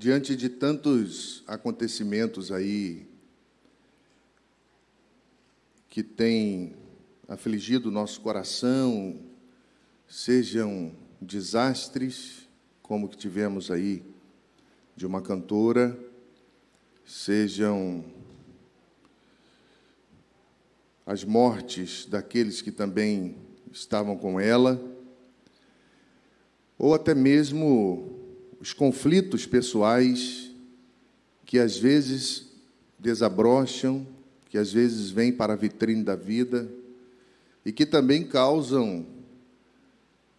diante de tantos acontecimentos aí que têm afligido o nosso coração, sejam desastres, como que tivemos aí de uma cantora, sejam as mortes daqueles que também estavam com ela, ou até mesmo os conflitos pessoais que às vezes desabrocham, que às vezes vêm para a vitrine da vida e que também causam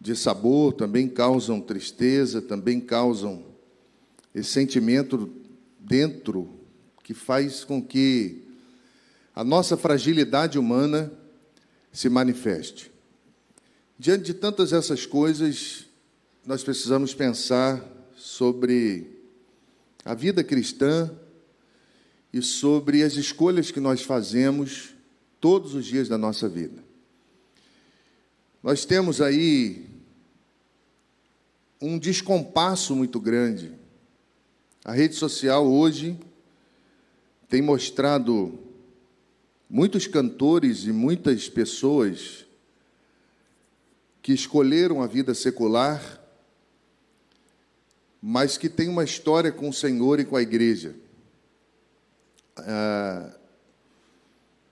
de sabor, também causam tristeza, também causam esse sentimento dentro que faz com que a nossa fragilidade humana se manifeste. Diante de tantas essas coisas, nós precisamos pensar sobre a vida cristã e sobre as escolhas que nós fazemos todos os dias da nossa vida. Nós temos aí um descompasso muito grande. A rede social hoje tem mostrado muitos cantores e muitas pessoas que escolheram a vida secular mas que tem uma história com o Senhor e com a igreja. Ah,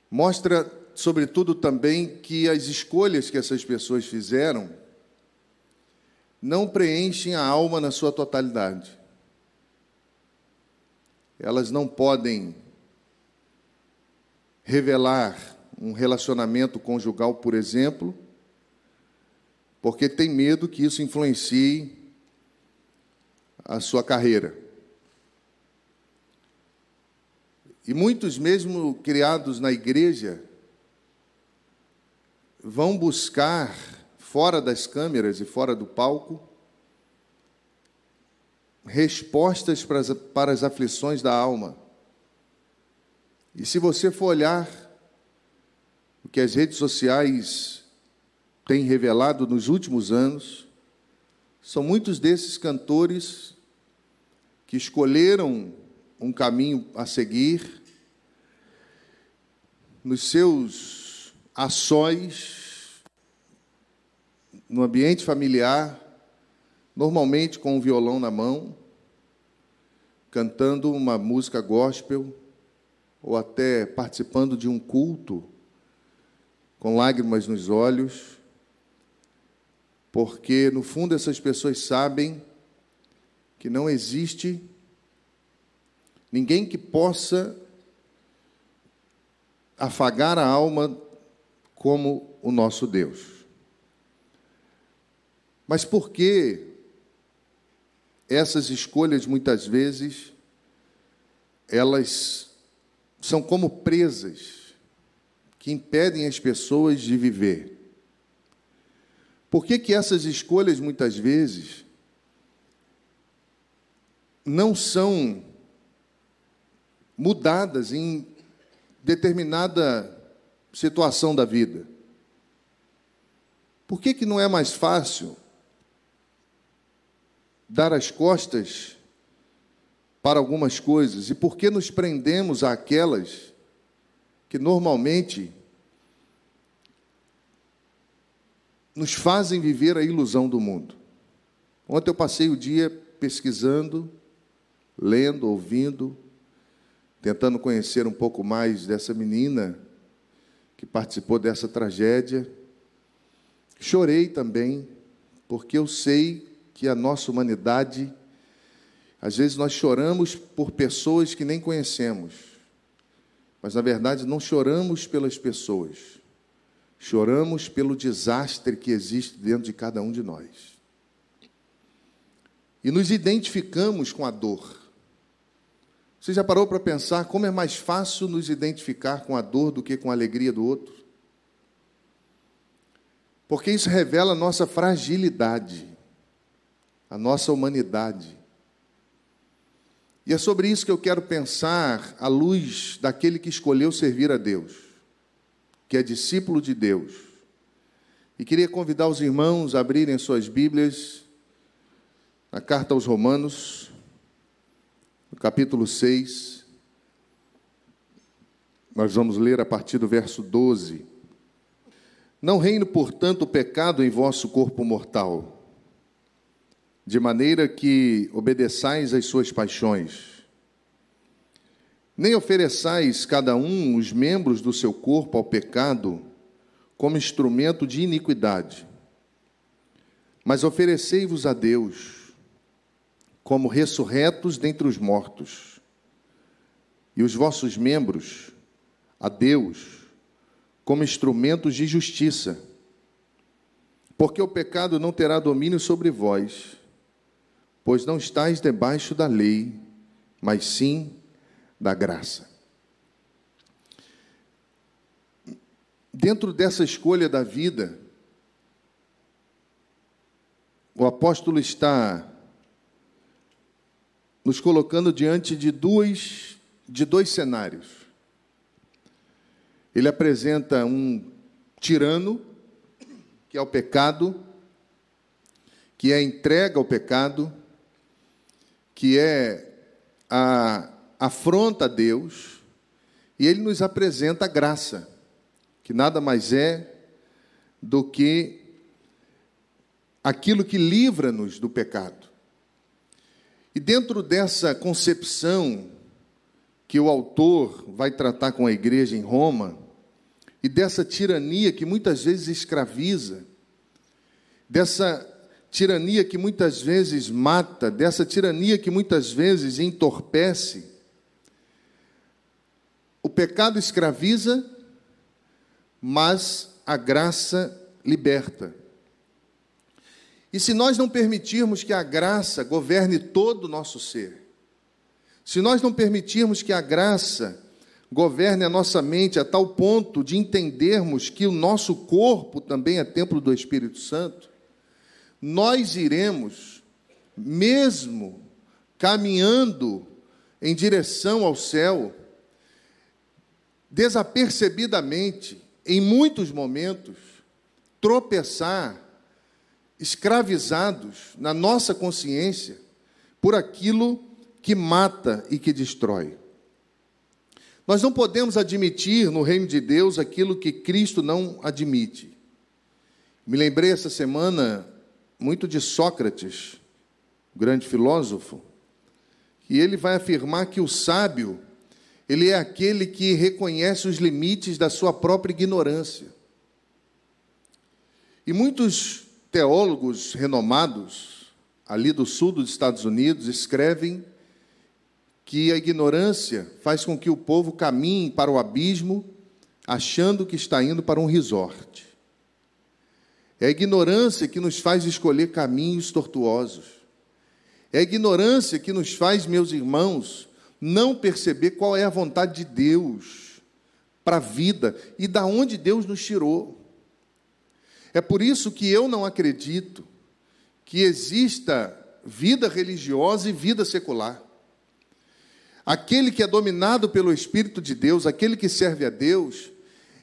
mostra, sobretudo, também que as escolhas que essas pessoas fizeram não preenchem a alma na sua totalidade. Elas não podem revelar um relacionamento conjugal, por exemplo, porque tem medo que isso influencie a sua carreira. E muitos, mesmo criados na igreja, vão buscar, fora das câmeras e fora do palco, respostas para as, para as aflições da alma. E se você for olhar o que as redes sociais têm revelado nos últimos anos, são muitos desses cantores que escolheram um caminho a seguir, nos seus ações, no ambiente familiar, normalmente com um violão na mão, cantando uma música gospel, ou até participando de um culto, com lágrimas nos olhos, porque no fundo essas pessoas sabem que não existe ninguém que possa afagar a alma como o nosso Deus. Mas por que essas escolhas muitas vezes elas são como presas que impedem as pessoas de viver? Por que, que essas escolhas muitas vezes não são mudadas em determinada situação da vida? Por que, que não é mais fácil dar as costas para algumas coisas? E por que nos prendemos àquelas que normalmente nos fazem viver a ilusão do mundo? Ontem eu passei o dia pesquisando lendo, ouvindo, tentando conhecer um pouco mais dessa menina que participou dessa tragédia. Chorei também, porque eu sei que a nossa humanidade, às vezes nós choramos por pessoas que nem conhecemos, mas na verdade não choramos pelas pessoas, choramos pelo desastre que existe dentro de cada um de nós. E nos identificamos com a dor. Você já parou para pensar como é mais fácil nos identificar com a dor do que com a alegria do outro? Porque isso revela a nossa fragilidade, a nossa humanidade. E é sobre isso que eu quero pensar à luz daquele que escolheu servir a Deus, que é discípulo de Deus. E queria convidar os irmãos a abrirem suas Bíblias na carta aos Romanos, no capítulo 6. Nós vamos ler a partir do verso 12. Não reine, portanto, o pecado em vosso corpo mortal, de maneira que obedeçais às suas paixões. Nem ofereçais cada um os membros do seu corpo ao pecado como instrumento de iniquidade, mas oferecei-vos a Deus como ressurretos dentre os mortos, e os vossos membros a Deus como instrumentos de justiça, porque o pecado não terá domínio sobre vós, pois não estáis debaixo da lei, mas sim da graça. Dentro dessa escolha da vida, o apóstolo está nos colocando diante de dois, de dois cenários. Ele apresenta um tirano, que é o pecado, que é entrega ao pecado, que é a afronta a Deus, e ele nos apresenta a graça, que nada mais é do que aquilo que livra-nos do pecado. E dentro dessa concepção que o autor vai tratar com a igreja em Roma, e dessa tirania que muitas vezes escraviza, dessa tirania que muitas vezes mata, dessa tirania que muitas vezes entorpece, o pecado escraviza, mas a graça liberta. E se nós não permitirmos que a graça governe todo o nosso ser, se nós não permitirmos que a graça governe a nossa mente a tal ponto de entendermos que o nosso corpo também é templo do Espírito Santo, nós iremos, mesmo caminhando em direção ao céu, desapercebidamente, em muitos momentos, tropeçar, escravizados na nossa consciência por aquilo que mata e que destrói. Nós não podemos admitir no reino de Deus aquilo que Cristo não admite. Me lembrei essa semana muito de Sócrates, grande filósofo, que ele vai afirmar que o sábio, ele é aquele que reconhece os limites da sua própria ignorância. E muitos teólogos renomados, ali do sul dos Estados Unidos, escrevem que a ignorância faz com que o povo caminhe para o abismo, achando que está indo para um resort. É a ignorância que nos faz escolher caminhos tortuosos. É a ignorância que nos faz, meus irmãos, não perceber qual é a vontade de Deus para a vida e da onde Deus nos tirou. É por isso que eu não acredito que exista vida religiosa e vida secular. Aquele que é dominado pelo Espírito de Deus, aquele que serve a Deus,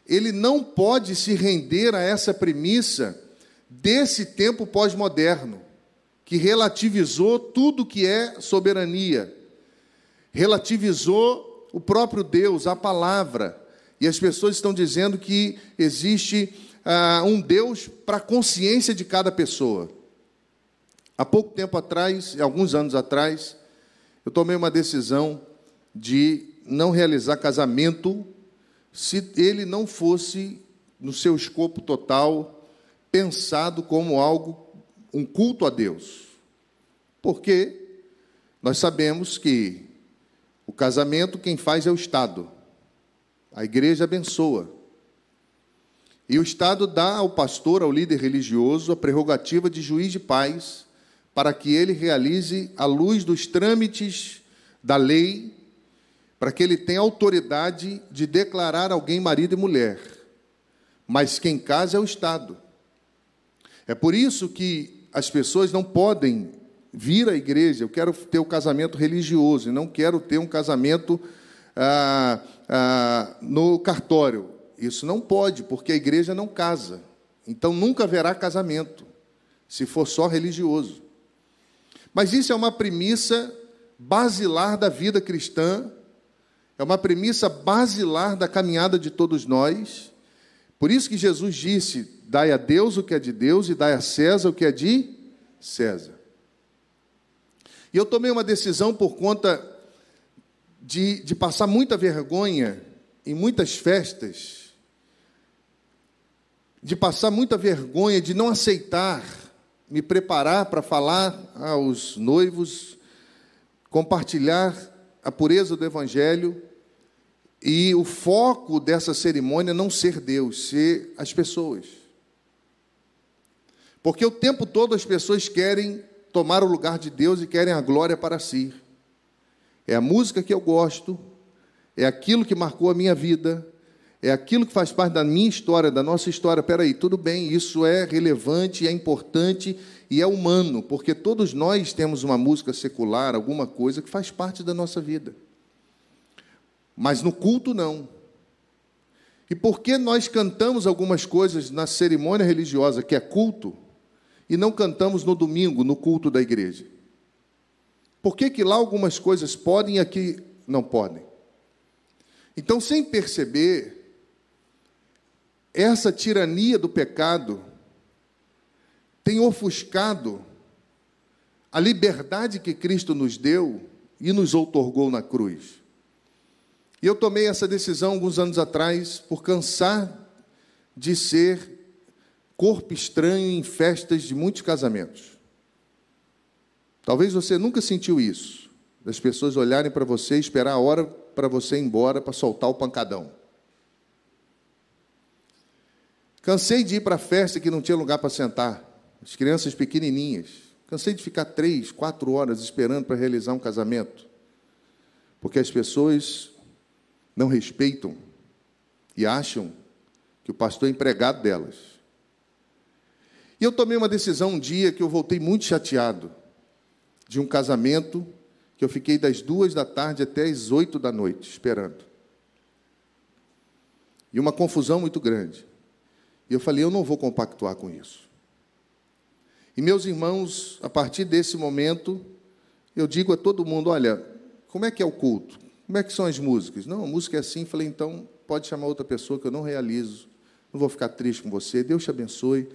ele não pode se render a essa premissa desse tempo pós-moderno, que relativizou tudo que é soberania, relativizou o próprio Deus, a palavra, e as pessoas estão dizendo que existe ah, um Deus para a consciência de cada pessoa. Há pouco tempo atrás, alguns anos atrás, eu tomei uma decisão de não realizar casamento se ele não fosse, no seu escopo total, pensado como algo, um culto a Deus. Porque nós sabemos que o casamento quem faz é o Estado, a igreja abençoa. E o Estado dá ao pastor, ao líder religioso, a prerrogativa de juiz de paz, para que ele realize, à luz dos trâmites da lei, para que ele tenha autoridade de declarar alguém marido e mulher. Mas quem casa é o Estado. É por isso que as pessoas não podem vir à igreja. Eu quero ter o um casamento religioso e não quero ter um casamento ah, ah, no cartório. Isso não pode, porque a igreja não casa. Então nunca haverá casamento, se for só religioso. Mas isso é uma premissa basilar da vida cristã, é uma premissa basilar da caminhada de todos nós. Por isso que Jesus disse: dai a Deus o que é de Deus e dai a César o que é de César. E eu tomei uma decisão por conta de, de passar muita vergonha em muitas festas, de passar muita vergonha, de não aceitar, me preparar para falar aos noivos, compartilhar a pureza do Evangelho e o foco dessa cerimônia não ser Deus, ser as pessoas. Porque o tempo todo as pessoas querem tomar o lugar de Deus e querem a glória para si. É a música que eu gosto, é aquilo que marcou a minha vida, é aquilo que faz parte da minha história, da nossa história. Peraí, tudo bem, isso é relevante, é importante e é humano, porque todos nós temos uma música secular, alguma coisa que faz parte da nossa vida. Mas no culto, não. E por que nós cantamos algumas coisas na cerimônia religiosa, que é culto, e não cantamos no domingo, no culto da igreja? Por que, que lá algumas coisas podem e aqui não podem? Então, sem perceber, essa tirania do pecado tem ofuscado a liberdade que Cristo nos deu e nos outorgou na cruz. E eu tomei essa decisão alguns anos atrás por cansar de ser corpo estranho em festas de muitos casamentos. Talvez você nunca sentiu isso, das pessoas olharem para você e esperar a hora para você ir embora para soltar o pancadão. Cansei de ir para a festa que não tinha lugar para sentar, as crianças pequenininhas. Cansei de ficar três, quatro horas esperando para realizar um casamento, porque as pessoas não respeitam e acham que o pastor é empregado delas. E eu tomei uma decisão um dia que eu voltei muito chateado de um casamento que eu fiquei das duas da tarde até as oito da noite esperando. E uma confusão muito grande. E eu falei, eu não vou compactuar com isso. E meus irmãos, a partir desse momento, eu digo a todo mundo: olha, como é que é o culto? Como é que são as músicas? Não, a música é assim. Falei, então pode chamar outra pessoa que eu não realizo. Não vou ficar triste com você. Deus te abençoe,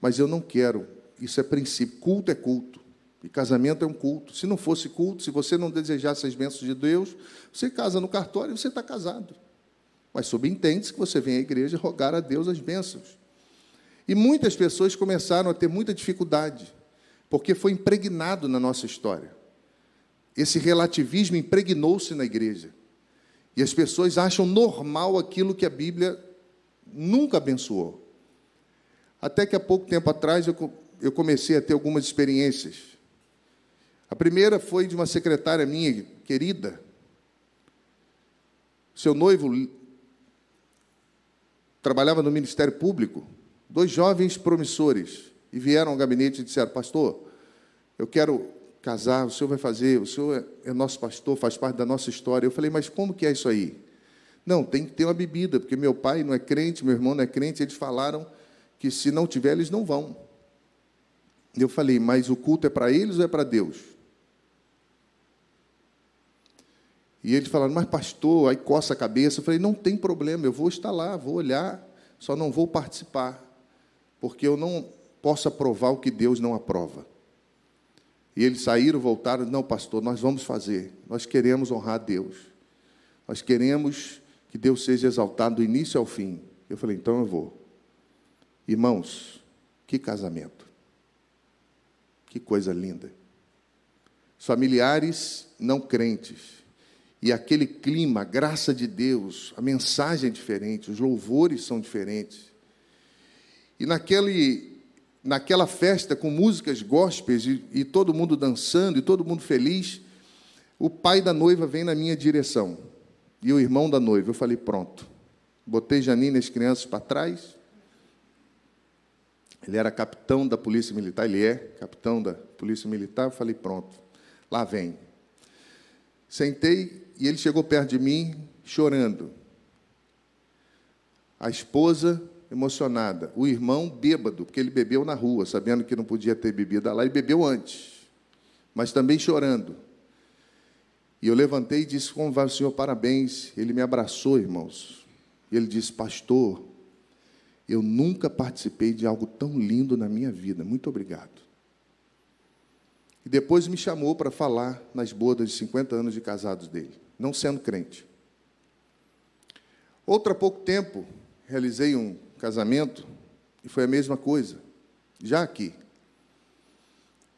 mas eu não quero. Isso é princípio. Culto é culto. E casamento é um culto. Se não fosse culto, se você não desejasse as bênçãos de Deus, você casa no cartório e você está casado. Mas subentende-se que você vem à igreja rogar a Deus as bênçãos. E muitas pessoas começaram a ter muita dificuldade, porque foi impregnado na nossa história. Esse relativismo impregnou-se na igreja. E as pessoas acham normal aquilo que a Bíblia nunca abençoou. Até que há pouco tempo atrás eu, eu comecei a ter algumas experiências a primeira foi de uma secretária minha, querida. Seu noivo trabalhava no Ministério Público. Dois jovens promissores. E vieram ao gabinete e disseram: Pastor, eu quero casar, o senhor vai fazer, o senhor é nosso pastor, faz parte da nossa história. Eu falei: Mas como que é isso aí? Não, tem que ter uma bebida, porque meu pai não é crente, meu irmão não é crente. Eles falaram que se não tiver, eles não vão. Eu falei: Mas o culto é para eles ou é para Deus? E eles falaram, mas pastor, aí coça a cabeça. Eu falei, não tem problema, eu vou estar lá, vou olhar, só não vou participar, porque eu não posso aprovar o que Deus não aprova. E eles saíram, voltaram, não, pastor, nós vamos fazer, nós queremos honrar a Deus, nós queremos que Deus seja exaltado do início ao fim. Eu falei, então eu vou. Irmãos, que casamento, que coisa linda. Familiares não crentes, e aquele clima, a graça de Deus, a mensagem é diferente, os louvores são diferentes. E naquele, naquela festa com músicas gospels e, e todo mundo dançando e todo mundo feliz, o pai da noiva vem na minha direção e o irmão da noiva. Eu falei: pronto. Botei Janine e as crianças para trás. Ele era capitão da Polícia Militar, ele é capitão da Polícia Militar. Eu falei: pronto, lá vem. Sentei e ele chegou perto de mim chorando. A esposa emocionada, o irmão bêbado, porque ele bebeu na rua, sabendo que não podia ter bebida lá, e bebeu antes, mas também chorando. E eu levantei e disse: Como vai o senhor? Parabéns. Ele me abraçou, irmãos. Ele disse: Pastor, eu nunca participei de algo tão lindo na minha vida. Muito obrigado. E depois me chamou para falar nas bodas de 50 anos de casados dele, não sendo crente. Outro há pouco tempo, realizei um casamento e foi a mesma coisa, já aqui.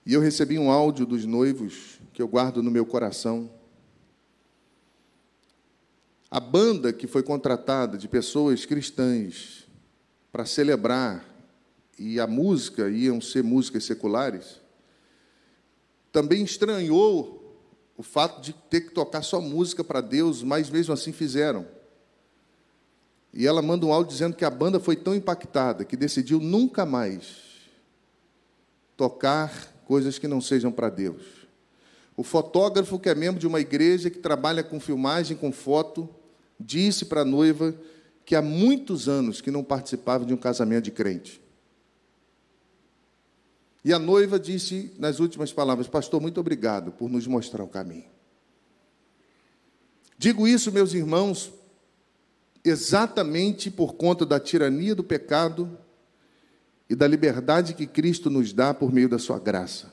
E eu recebi um áudio dos noivos que eu guardo no meu coração. A banda que foi contratada de pessoas cristãs para celebrar, e a música iam ser músicas seculares, também estranhou o fato de ter que tocar só música para Deus, mas mesmo assim fizeram. E ela manda um áudio dizendo que a banda foi tão impactada que decidiu nunca mais tocar coisas que não sejam para Deus. O fotógrafo, que é membro de uma igreja que trabalha com filmagem, com foto, disse para a noiva que há muitos anos que não participava de um casamento de crente. E a noiva disse nas últimas palavras: Pastor, muito obrigado por nos mostrar o caminho. Digo isso, meus irmãos, exatamente por conta da tirania do pecado e da liberdade que Cristo nos dá por meio da sua graça.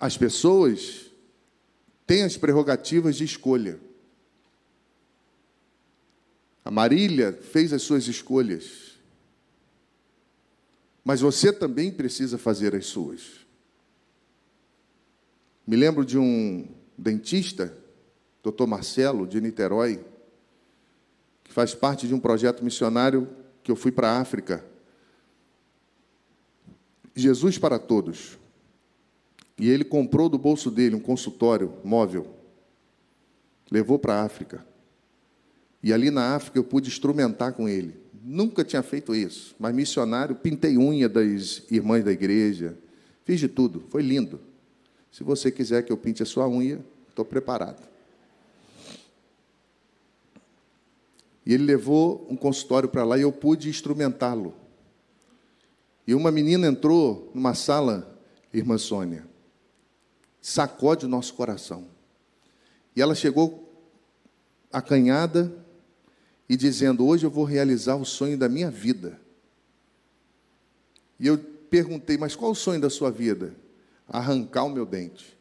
As pessoas têm as prerrogativas de escolha. A Marília fez as suas escolhas. Mas você também precisa fazer as suas. Me lembro de um dentista doutor Marcelo, de Niterói, que faz parte de um projeto missionário que eu fui para a África. Jesus para todos. E ele comprou do bolso dele um consultório móvel, levou para a África. E ali na África eu pude instrumentar com ele. Nunca tinha feito isso, mas missionário, pintei unha das irmãs da igreja, fiz de tudo, foi lindo. Se você quiser que eu pinte a sua unha, estou preparado. E ele levou um consultório para lá e eu pude instrumentá-lo. E uma menina entrou numa sala, irmã Sônia, sacode o nosso coração. E ela chegou acanhada e dizendo: Hoje eu vou realizar o sonho da minha vida. E eu perguntei: Mas qual o sonho da sua vida? Arrancar o meu dente.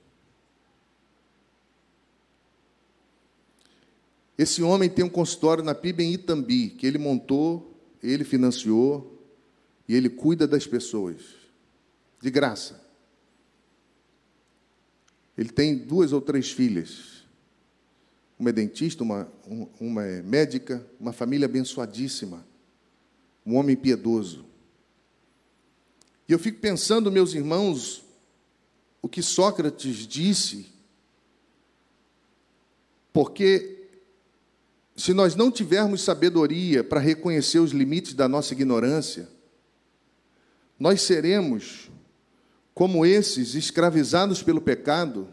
Esse homem tem um consultório na PIB em Itambi, que ele montou, ele financiou, e ele cuida das pessoas, de graça. Ele tem duas ou três filhas. Uma é dentista, uma, uma é médica, uma família abençoadíssima. Um homem piedoso. E eu fico pensando, meus irmãos, o que Sócrates disse, porque se nós não tivermos sabedoria para reconhecer os limites da nossa ignorância, nós seremos como esses escravizados pelo pecado,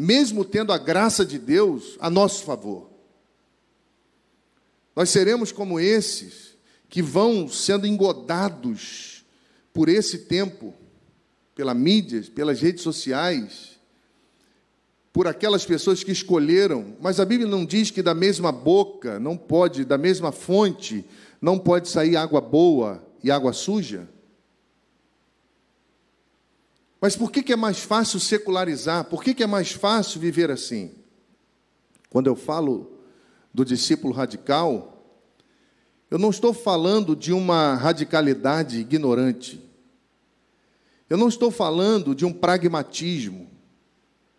mesmo tendo a graça de Deus a nosso favor. Nós seremos como esses que vão sendo engodados por esse tempo, pela mídia, pelas redes sociais, por aquelas pessoas que escolheram, mas a Bíblia não diz que da mesma boca não pode, da mesma fonte, não pode sair água boa e água suja? Mas por que, que é mais fácil secularizar? Por que, que é mais fácil viver assim? Quando eu falo do discípulo radical, eu não estou falando de uma radicalidade ignorante. Eu não estou falando de um pragmatismo.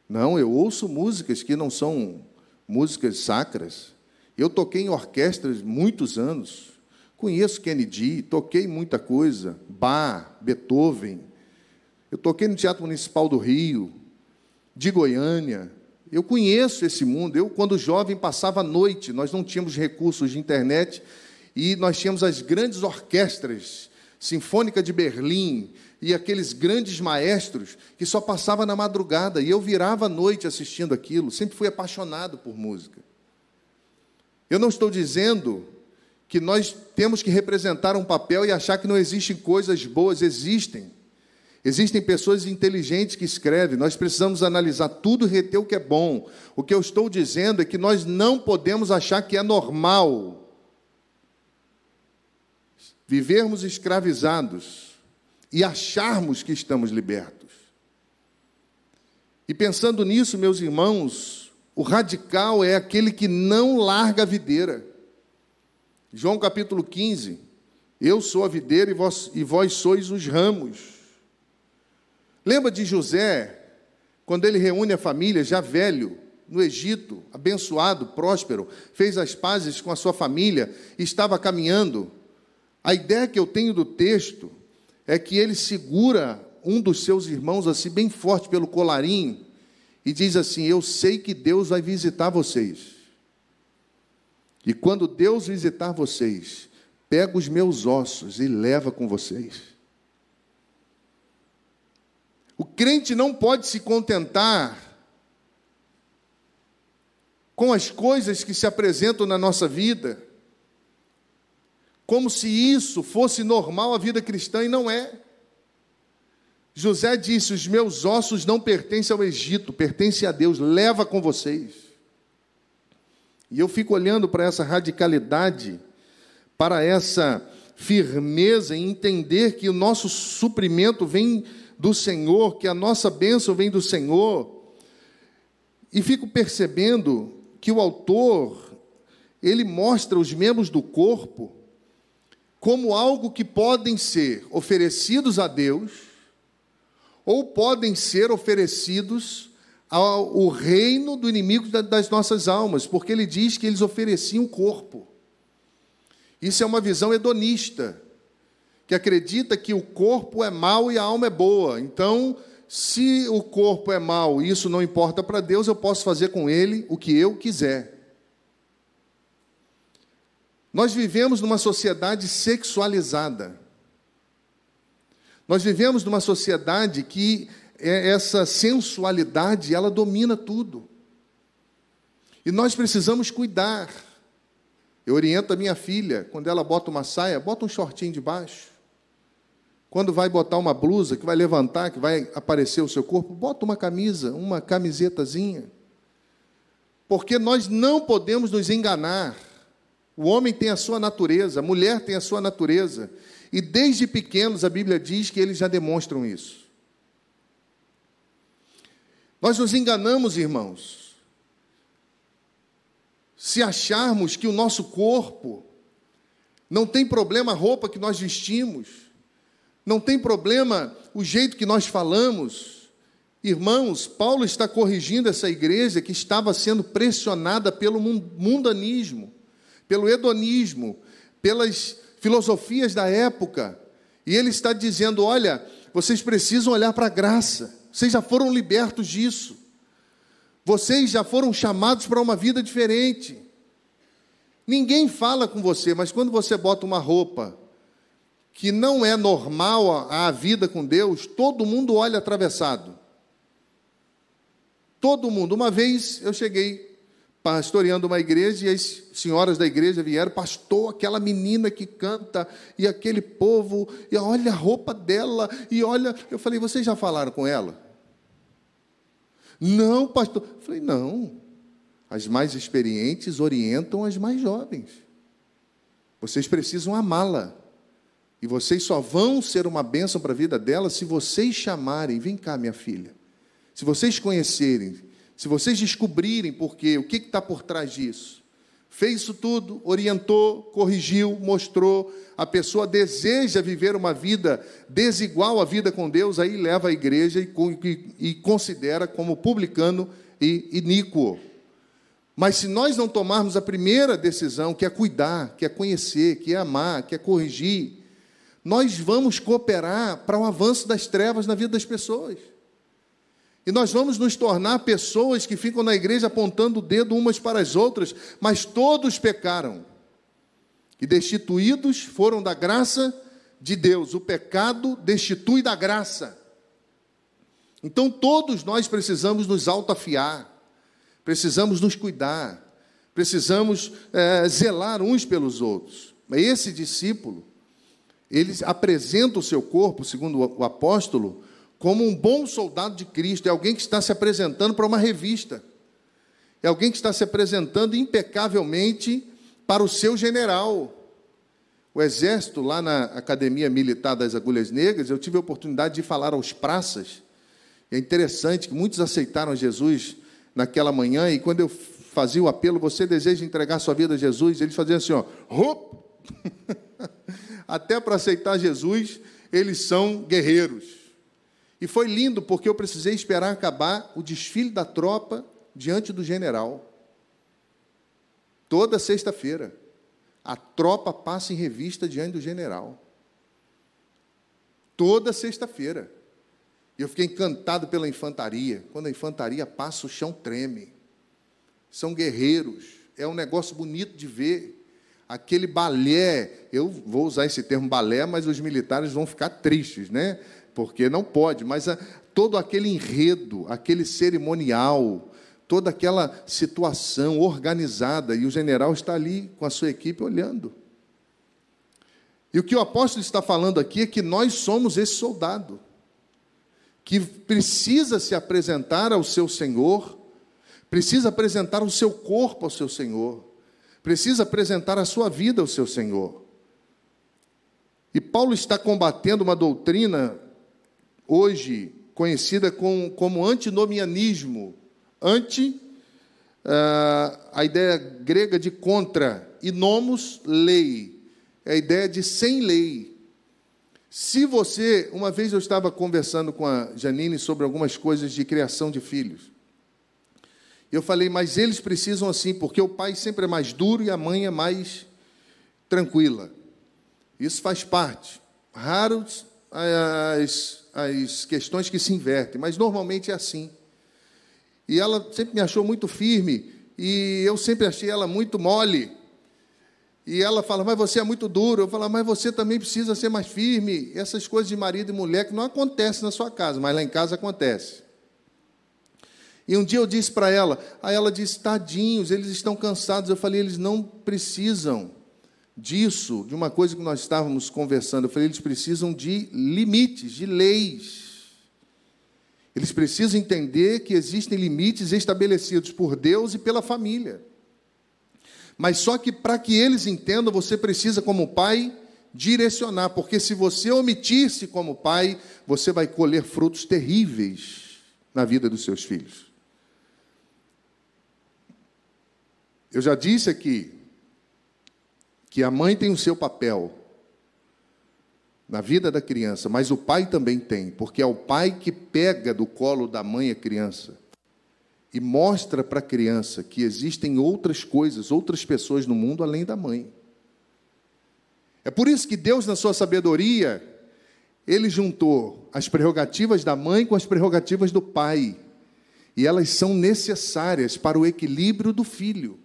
Não, eu ouço músicas que não são músicas sacras. Eu toquei em orquestras muitos anos. Conheço Kennedy, toquei muita coisa, Bach, Beethoven. Eu toquei no Teatro Municipal do Rio, de Goiânia. Eu conheço esse mundo. Eu, quando jovem, passava a noite. Nós não tínhamos recursos de internet e nós tínhamos as grandes orquestras, Sinfônica de Berlim, e aqueles grandes maestros que só passava na madrugada e eu virava à noite assistindo aquilo, sempre fui apaixonado por música. Eu não estou dizendo que nós temos que representar um papel e achar que não existem coisas boas, existem. Existem pessoas inteligentes que escrevem, nós precisamos analisar tudo e reter o que é bom. O que eu estou dizendo é que nós não podemos achar que é normal vivermos escravizados e acharmos que estamos libertos. E pensando nisso, meus irmãos, o radical é aquele que não larga a videira. João capítulo 15: Eu sou a videira e vós, e vós sois os ramos. Lembra de José, quando ele reúne a família, já velho, no Egito, abençoado, próspero, fez as pazes com a sua família, estava caminhando. A ideia que eu tenho do texto é que ele segura um dos seus irmãos assim bem forte pelo colarinho e diz assim: "Eu sei que Deus vai visitar vocês. E quando Deus visitar vocês, pega os meus ossos e leva com vocês." O crente não pode se contentar com as coisas que se apresentam na nossa vida, como se isso fosse normal a vida cristã, e não é. José disse: Os meus ossos não pertencem ao Egito, pertencem a Deus, leva com vocês. E eu fico olhando para essa radicalidade, para essa firmeza em entender que o nosso suprimento vem do Senhor, que a nossa bênção vem do Senhor. E fico percebendo que o autor, ele mostra os membros do corpo como algo que podem ser oferecidos a Deus ou podem ser oferecidos ao reino do inimigo das nossas almas, porque ele diz que eles ofereciam o corpo. Isso é uma visão hedonista que acredita que o corpo é mau e a alma é boa. Então, se o corpo é mau e isso não importa para Deus, eu posso fazer com ele o que eu quiser. Nós vivemos numa sociedade sexualizada. Nós vivemos numa sociedade que é essa sensualidade, ela domina tudo. E nós precisamos cuidar. Eu oriento a minha filha, quando ela bota uma saia, bota um shortinho de baixo. Quando vai botar uma blusa, que vai levantar, que vai aparecer o seu corpo, bota uma camisa, uma camisetazinha. Porque nós não podemos nos enganar. O homem tem a sua natureza, a mulher tem a sua natureza. E desde pequenos a Bíblia diz que eles já demonstram isso. Nós nos enganamos, irmãos, se acharmos que o nosso corpo não tem problema a roupa que nós vestimos, não tem problema o jeito que nós falamos. Irmãos, Paulo está corrigindo essa igreja que estava sendo pressionada pelo mundanismo, pelo hedonismo, pelas filosofias da época. E ele está dizendo: olha, vocês precisam olhar para a graça, vocês já foram libertos disso, vocês já foram chamados para uma vida diferente. Ninguém fala com você, mas quando você bota uma roupa que não é normal a, a vida com Deus, todo mundo olha atravessado. Todo mundo. Uma vez eu cheguei pastoreando uma igreja e as senhoras da igreja vieram, pastor, aquela menina que canta e aquele povo, e olha a roupa dela, e olha. Eu falei, vocês já falaram com ela? Não, pastor. Eu falei, não. As mais experientes orientam as mais jovens. Vocês precisam amá-la. E vocês só vão ser uma bênção para a vida dela se vocês chamarem, vem cá, minha filha. Se vocês conhecerem, se vocês descobrirem por quê, o que está por trás disso. Fez isso tudo, orientou, corrigiu, mostrou. A pessoa deseja viver uma vida desigual à vida com Deus, aí leva a igreja e, e, e considera como publicano e iníquo. Mas se nós não tomarmos a primeira decisão, que é cuidar, que é conhecer, que é amar, que é corrigir, nós vamos cooperar para o avanço das trevas na vida das pessoas. E nós vamos nos tornar pessoas que ficam na igreja apontando o dedo umas para as outras, mas todos pecaram. E destituídos foram da graça de Deus. O pecado destitui da graça. Então todos nós precisamos nos autoafiar, precisamos nos cuidar, precisamos é, zelar uns pelos outros. Esse discípulo, ele apresenta o seu corpo, segundo o apóstolo, como um bom soldado de Cristo, é alguém que está se apresentando para uma revista, é alguém que está se apresentando impecavelmente para o seu general. O exército, lá na Academia Militar das Agulhas Negras, eu tive a oportunidade de falar aos praças. É interessante que muitos aceitaram Jesus naquela manhã, e quando eu fazia o apelo, você deseja entregar sua vida a Jesus, eles faziam assim, ó! até para aceitar Jesus, eles são guerreiros. E foi lindo, porque eu precisei esperar acabar o desfile da tropa diante do general. Toda sexta-feira, a tropa passa em revista diante do general. Toda sexta-feira. E eu fiquei encantado pela infantaria. Quando a infantaria passa, o chão treme. São guerreiros. É um negócio bonito de ver. Aquele balé, eu vou usar esse termo balé, mas os militares vão ficar tristes, né? Porque não pode, mas a, todo aquele enredo, aquele cerimonial, toda aquela situação organizada, e o general está ali com a sua equipe olhando. E o que o apóstolo está falando aqui é que nós somos esse soldado que precisa se apresentar ao seu Senhor, precisa apresentar o seu corpo ao seu Senhor, precisa apresentar a sua vida ao seu Senhor. E Paulo está combatendo uma doutrina hoje conhecida com, como antinomianismo, anti, uh, a ideia grega de contra, e nomos, lei, é a ideia de sem lei. Se você, uma vez eu estava conversando com a Janine sobre algumas coisas de criação de filhos. Eu falei, mas eles precisam assim, porque o pai sempre é mais duro e a mãe é mais tranquila. Isso faz parte. Raros as, as questões que se invertem, mas normalmente é assim. E ela sempre me achou muito firme, e eu sempre achei ela muito mole. E ela fala, mas você é muito duro. Eu falo, mas você também precisa ser mais firme. Essas coisas de marido e mulher que não acontecem na sua casa, mas lá em casa acontece. E um dia eu disse para ela, aí ela disse, tadinhos, eles estão cansados. Eu falei, eles não precisam disso, de uma coisa que nós estávamos conversando. Eu falei, eles precisam de limites, de leis. Eles precisam entender que existem limites estabelecidos por Deus e pela família. Mas só que para que eles entendam, você precisa, como pai, direcionar, porque se você omitir-se como pai, você vai colher frutos terríveis na vida dos seus filhos. Eu já disse aqui que a mãe tem o seu papel na vida da criança, mas o pai também tem, porque é o pai que pega do colo da mãe a criança e mostra para a criança que existem outras coisas, outras pessoas no mundo além da mãe. É por isso que Deus, na sua sabedoria, ele juntou as prerrogativas da mãe com as prerrogativas do pai. E elas são necessárias para o equilíbrio do filho.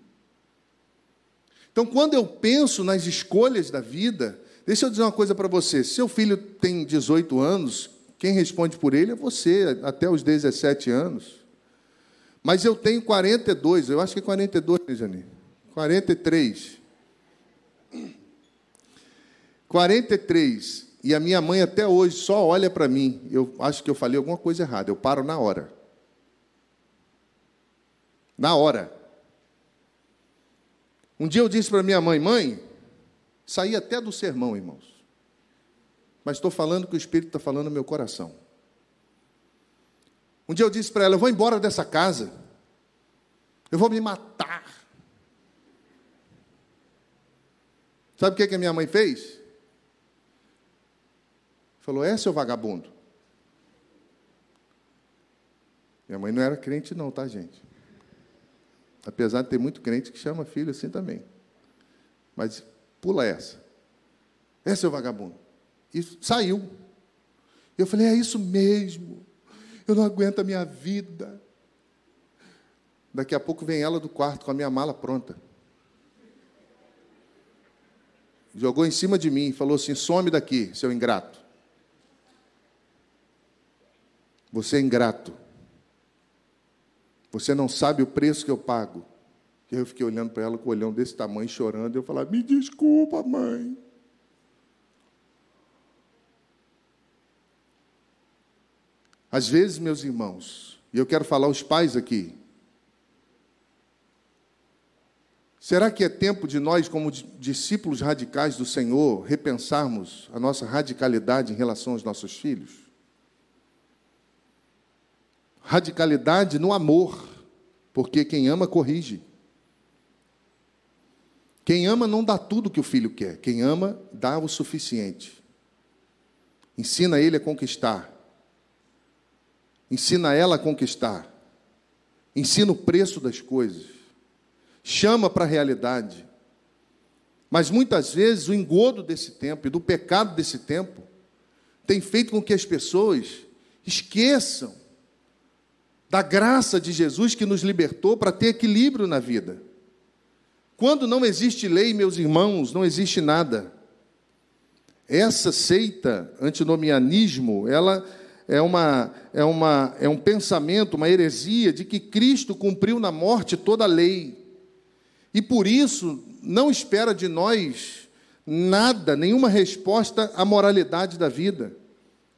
Então, quando eu penso nas escolhas da vida, deixa eu dizer uma coisa para você: seu filho tem 18 anos, quem responde por ele é você, até os 17 anos. Mas eu tenho 42, eu acho que é 42, né, Jani? 43. 43. E a minha mãe até hoje só olha para mim. Eu acho que eu falei alguma coisa errada. Eu paro na hora. Na hora. Um dia eu disse para minha mãe: Mãe, saí até do sermão, irmãos. Mas estou falando que o Espírito está falando no meu coração. Um dia eu disse para ela: Eu vou embora dessa casa. Eu vou me matar. Sabe o que, que a minha mãe fez? Falou: É, seu vagabundo. Minha mãe não era crente, não, tá, gente? Apesar de ter muito crente que chama filho assim também. Mas pula essa. É, seu vagabundo. E saiu. Eu falei: É isso mesmo. Eu não aguento a minha vida. Daqui a pouco vem ela do quarto com a minha mala pronta. Jogou em cima de mim e falou assim: some daqui, seu ingrato. Você é ingrato. Você não sabe o preço que eu pago. Eu fiquei olhando para ela com o olhão desse tamanho, chorando. E eu falava: Me desculpa, mãe. Às vezes, meus irmãos, e eu quero falar aos pais aqui, será que é tempo de nós, como discípulos radicais do Senhor, repensarmos a nossa radicalidade em relação aos nossos filhos? Radicalidade no amor, porque quem ama corrige. Quem ama não dá tudo que o filho quer, quem ama dá o suficiente. Ensina ele a conquistar. Ensina ela a conquistar. Ensina o preço das coisas. Chama para a realidade. Mas muitas vezes o engodo desse tempo e do pecado desse tempo tem feito com que as pessoas esqueçam da graça de Jesus que nos libertou para ter equilíbrio na vida. Quando não existe lei, meus irmãos, não existe nada. Essa seita, antinomianismo, ela é, uma, é, uma, é um pensamento, uma heresia de que Cristo cumpriu na morte toda a lei. E por isso não espera de nós nada, nenhuma resposta à moralidade da vida.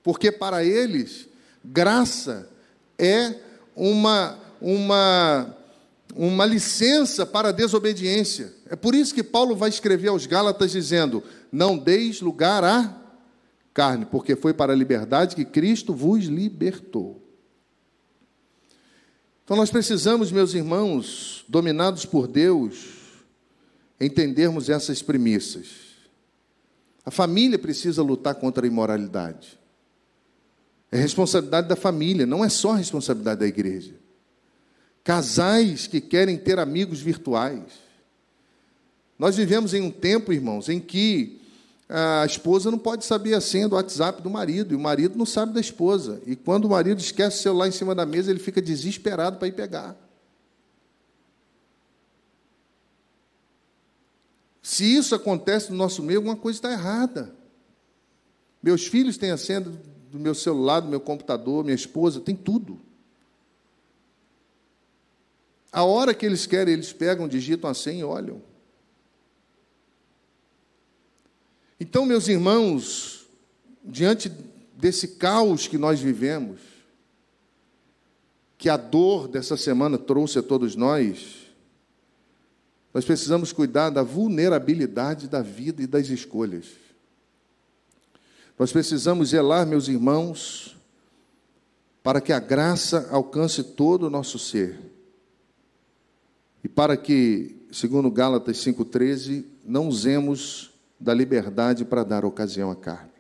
Porque para eles, graça é uma, uma uma licença para a desobediência. É por isso que Paulo vai escrever aos Gálatas dizendo: Não deis lugar à carne, porque foi para a liberdade que Cristo vos libertou. Então nós precisamos, meus irmãos, dominados por Deus, entendermos essas premissas. A família precisa lutar contra a imoralidade. É responsabilidade da família, não é só responsabilidade da igreja. Casais que querem ter amigos virtuais. Nós vivemos em um tempo, irmãos, em que a esposa não pode saber a senha do WhatsApp do marido, e o marido não sabe da esposa. E quando o marido esquece o celular em cima da mesa, ele fica desesperado para ir pegar. Se isso acontece no nosso meio, alguma coisa está errada. Meus filhos têm a senha do meu celular, do meu computador, minha esposa, tem tudo. A hora que eles querem, eles pegam, digitam a senha e olham. Então, meus irmãos, diante desse caos que nós vivemos, que a dor dessa semana trouxe a todos nós, nós precisamos cuidar da vulnerabilidade da vida e das escolhas. Nós precisamos zelar, meus irmãos, para que a graça alcance todo o nosso ser e para que, segundo Gálatas 5,13, não usemos da liberdade para dar ocasião à carne.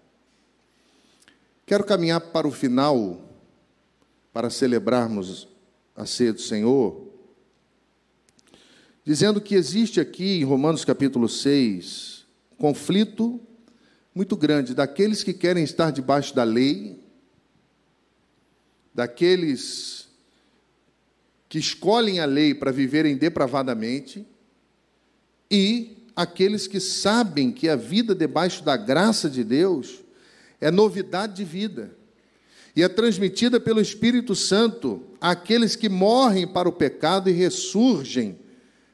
Quero caminhar para o final, para celebrarmos a ceia do Senhor, dizendo que existe aqui em Romanos capítulo 6, conflito muito grande daqueles que querem estar debaixo da lei, daqueles que escolhem a lei para viverem depravadamente, e aqueles que sabem que a vida debaixo da graça de Deus é novidade de vida e é transmitida pelo Espírito Santo àqueles que morrem para o pecado e ressurgem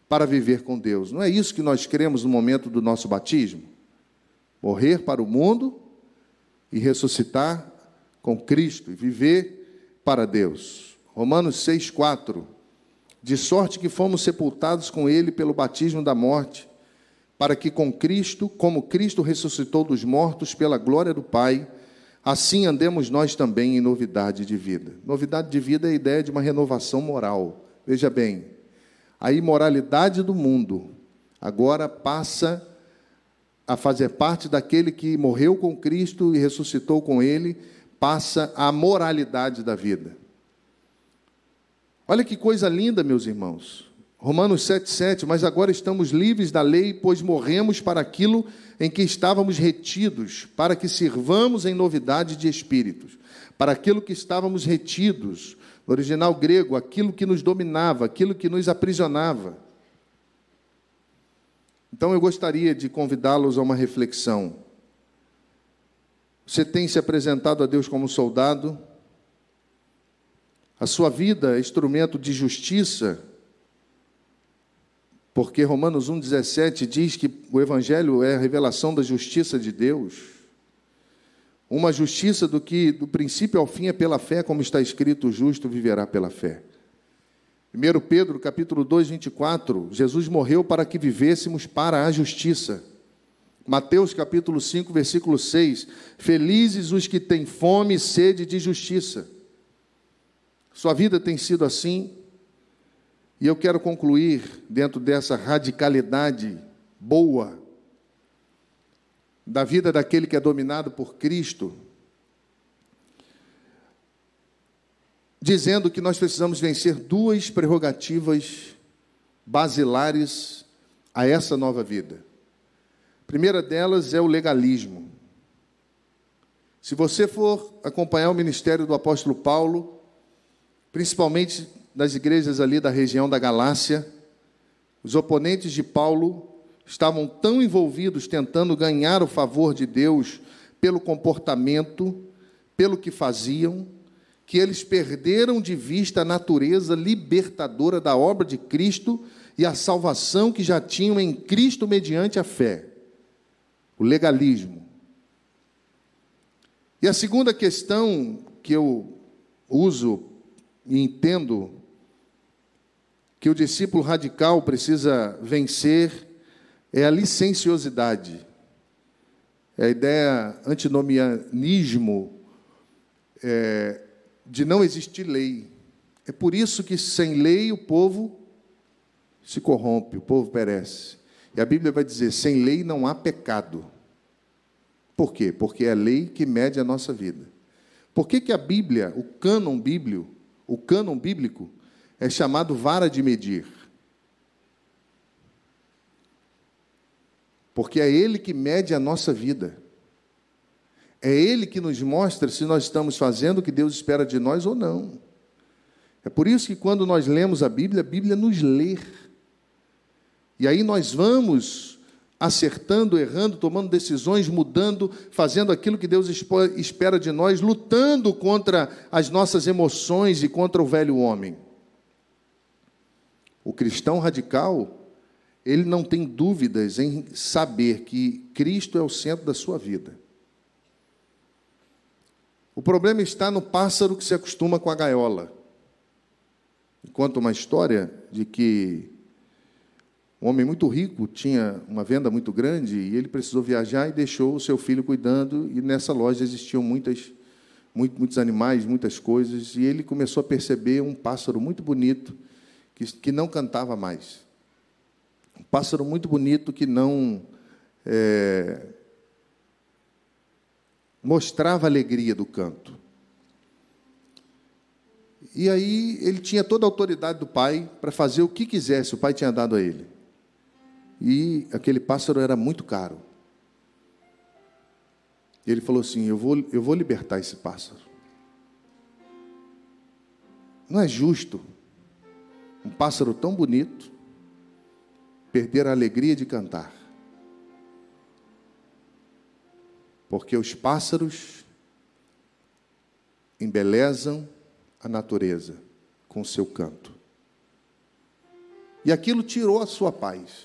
para viver com Deus. Não é isso que nós queremos no momento do nosso batismo? Morrer para o mundo e ressuscitar com Cristo e viver para Deus. Romanos 6,4. De sorte que fomos sepultados com ele pelo batismo da morte, para que com Cristo, como Cristo ressuscitou dos mortos pela glória do Pai, assim andemos nós também em novidade de vida. Novidade de vida é a ideia de uma renovação moral. Veja bem, a imoralidade do mundo agora passa a fazer parte daquele que morreu com Cristo e ressuscitou com ele, passa a moralidade da vida. Olha que coisa linda, meus irmãos. Romanos 7,7, mas agora estamos livres da lei, pois morremos para aquilo em que estávamos retidos, para que sirvamos em novidade de espíritos, para aquilo que estávamos retidos, no original grego, aquilo que nos dominava, aquilo que nos aprisionava. Então eu gostaria de convidá-los a uma reflexão. Você tem se apresentado a Deus como soldado? a sua vida é instrumento de justiça, porque Romanos 1,17 diz que o Evangelho é a revelação da justiça de Deus. uma justiça do que do princípio ao fim é pela fé, como está escrito, o justo viverá pela fé. 1 Pedro, capítulo 2, 24, Jesus morreu para que vivêssemos para a justiça. Mateus, capítulo 5, versículo 6, felizes os que têm fome e sede de justiça. Sua vida tem sido assim, e eu quero concluir dentro dessa radicalidade boa da vida daquele que é dominado por Cristo, dizendo que nós precisamos vencer duas prerrogativas basilares a essa nova vida. A primeira delas é o legalismo. Se você for acompanhar o ministério do apóstolo Paulo, principalmente das igrejas ali da região da Galácia, os oponentes de Paulo estavam tão envolvidos tentando ganhar o favor de Deus pelo comportamento, pelo que faziam, que eles perderam de vista a natureza libertadora da obra de Cristo e a salvação que já tinham em Cristo mediante a fé. O legalismo. E a segunda questão que eu uso e entendo que o discípulo radical precisa vencer é a licenciosidade. É a ideia antinomianismo é, de não existir lei. É por isso que sem lei o povo se corrompe, o povo perece. E a Bíblia vai dizer: sem lei não há pecado. Por quê? Porque é a lei que mede a nossa vida. Por que, que a Bíblia, o cânon bíblio, o cânon bíblico, é chamado vara de medir? Porque é ele que mede a nossa vida. É Ele que nos mostra se nós estamos fazendo o que Deus espera de nós ou não. É por isso que quando nós lemos a Bíblia, a Bíblia nos lê. E aí nós vamos acertando, errando, tomando decisões, mudando, fazendo aquilo que Deus espera de nós, lutando contra as nossas emoções e contra o velho homem. O cristão radical, ele não tem dúvidas em saber que Cristo é o centro da sua vida. O problema está no pássaro que se acostuma com a gaiola. Conta uma história de que um homem muito rico tinha uma venda muito grande e ele precisou viajar e deixou o seu filho cuidando. E nessa loja existiam muitas, muito, muitos animais, muitas coisas. E ele começou a perceber um pássaro muito bonito que, que não cantava mais. Um pássaro muito bonito que não é, mostrava a alegria do canto. E aí ele tinha toda a autoridade do pai para fazer o que quisesse, o pai tinha dado a ele. E aquele pássaro era muito caro. E ele falou assim: eu vou, eu vou libertar esse pássaro. Não é justo um pássaro tão bonito perder a alegria de cantar. Porque os pássaros embelezam a natureza com seu canto. E aquilo tirou a sua paz.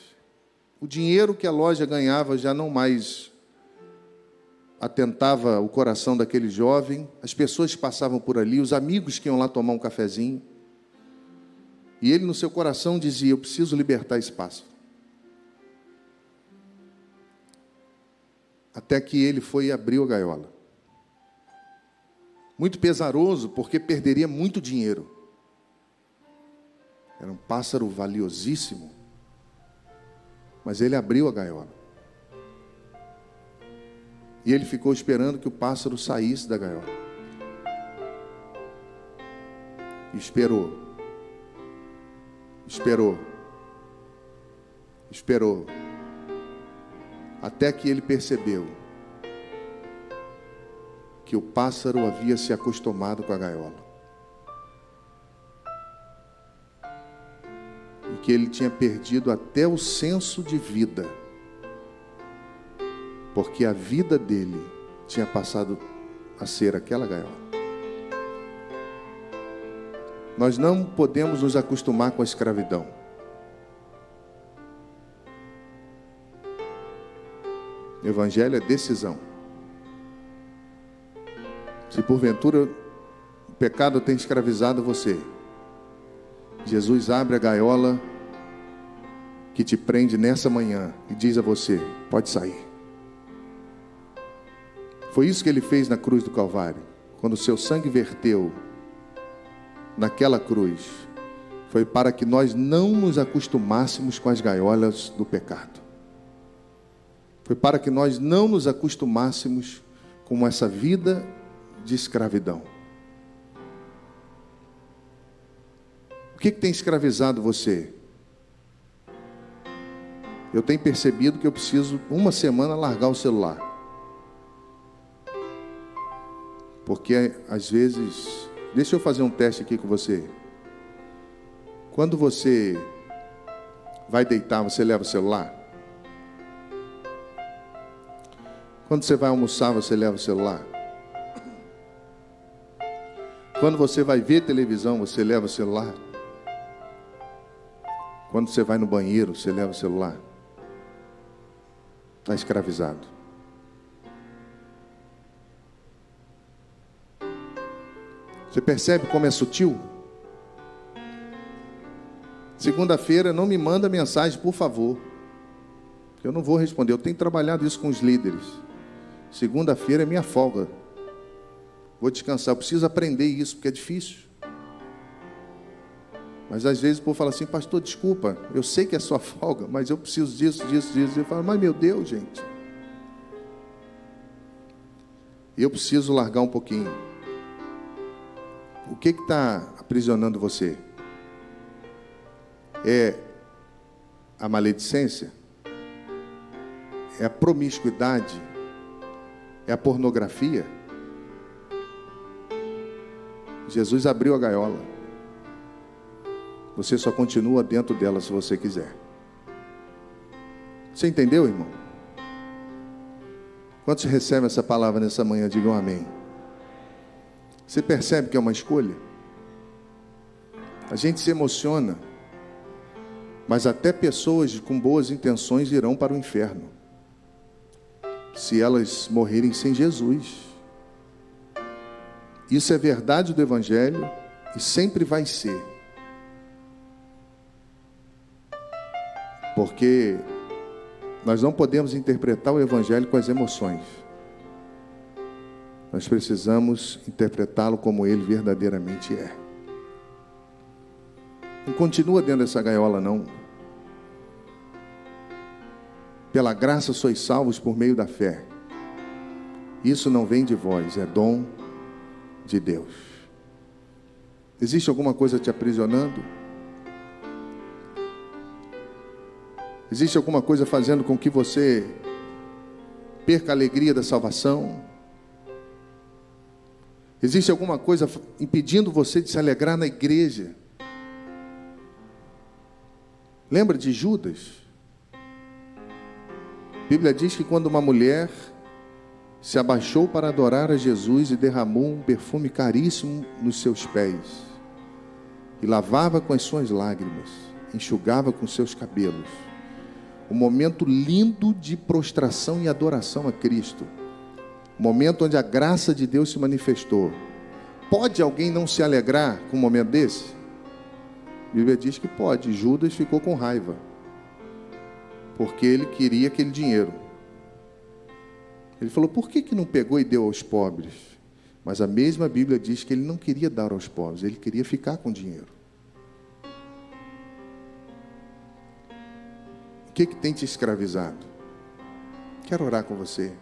O dinheiro que a loja ganhava já não mais atentava o coração daquele jovem, as pessoas que passavam por ali, os amigos que iam lá tomar um cafezinho. E ele, no seu coração, dizia: Eu preciso libertar esse pássaro. Até que ele foi e abriu a gaiola. Muito pesaroso, porque perderia muito dinheiro. Era um pássaro valiosíssimo. Mas ele abriu a gaiola. E ele ficou esperando que o pássaro saísse da gaiola. Esperou. Esperou. Esperou até que ele percebeu que o pássaro havia se acostumado com a gaiola. E que ele tinha perdido até o senso de vida, porque a vida dele tinha passado a ser aquela gaiola. Nós não podemos nos acostumar com a escravidão. Evangelho é decisão. Se porventura o pecado tem escravizado você, Jesus abre a gaiola que te prende nessa manhã e diz a você: pode sair. Foi isso que ele fez na cruz do Calvário, quando o seu sangue verteu naquela cruz. Foi para que nós não nos acostumássemos com as gaiolas do pecado. Foi para que nós não nos acostumássemos com essa vida de escravidão. O que, que tem escravizado você? Eu tenho percebido que eu preciso, uma semana, largar o celular. Porque, às vezes, deixa eu fazer um teste aqui com você. Quando você vai deitar, você leva o celular? Quando você vai almoçar, você leva o celular? Quando você vai ver televisão, você leva o celular? Quando você vai no banheiro, você leva o celular? Está escravizado. Você percebe como é sutil? Segunda-feira, não me manda mensagem, por favor. Eu não vou responder. Eu tenho trabalhado isso com os líderes. Segunda-feira é minha folga. Vou descansar. Eu preciso aprender isso, porque é difícil. Mas às vezes o povo fala assim, pastor, desculpa, eu sei que é sua folga, mas eu preciso disso, disso, disso. Eu falo, mas meu Deus, gente. Eu preciso largar um pouquinho. O que está aprisionando você? É a maledicência? É a promiscuidade? É a pornografia? Jesus abriu a gaiola. Você só continua dentro dela se você quiser. Você entendeu, irmão? Quantos recebem essa palavra nessa manhã, digam amém. Você percebe que é uma escolha? A gente se emociona, mas até pessoas com boas intenções irão para o inferno, se elas morrerem sem Jesus. Isso é verdade do Evangelho e sempre vai ser. Porque nós não podemos interpretar o Evangelho com as emoções. Nós precisamos interpretá-lo como ele verdadeiramente é. Não continua dentro dessa gaiola, não. Pela graça sois salvos por meio da fé. Isso não vem de vós, é dom de Deus. Existe alguma coisa te aprisionando? Existe alguma coisa fazendo com que você perca a alegria da salvação? Existe alguma coisa impedindo você de se alegrar na igreja? Lembra de Judas? A Bíblia diz que quando uma mulher se abaixou para adorar a Jesus e derramou um perfume caríssimo nos seus pés, e lavava com as suas lágrimas, enxugava com seus cabelos, um momento lindo de prostração e adoração a Cristo. Um momento onde a graça de Deus se manifestou. Pode alguém não se alegrar com um momento desse? A Bíblia diz que pode. Judas ficou com raiva. Porque ele queria aquele dinheiro. Ele falou: por que, que não pegou e deu aos pobres? Mas a mesma Bíblia diz que ele não queria dar aos pobres, ele queria ficar com dinheiro. que, que tem te escravizado? Quero orar com você.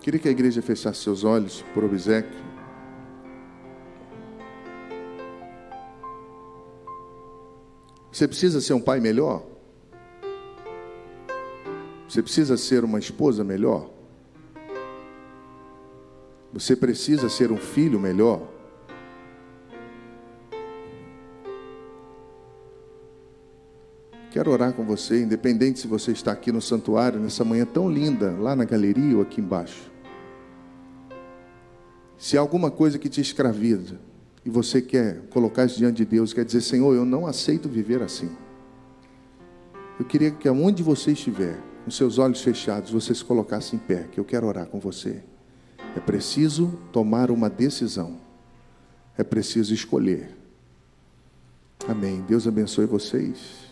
Queria que a igreja fechasse seus olhos por obsequio. Você precisa ser um pai melhor? Você precisa ser uma esposa melhor? Você precisa ser um filho melhor? Quero orar com você, independente se você está aqui no santuário nessa manhã tão linda, lá na galeria ou aqui embaixo. Se há alguma coisa que te escraviza e você quer colocar isso diante de Deus, quer dizer, Senhor, eu não aceito viver assim. Eu queria que aonde você estiver, com seus olhos fechados, você se colocasse em pé, que eu quero orar com você. É preciso tomar uma decisão. É preciso escolher. Amém. Deus abençoe vocês.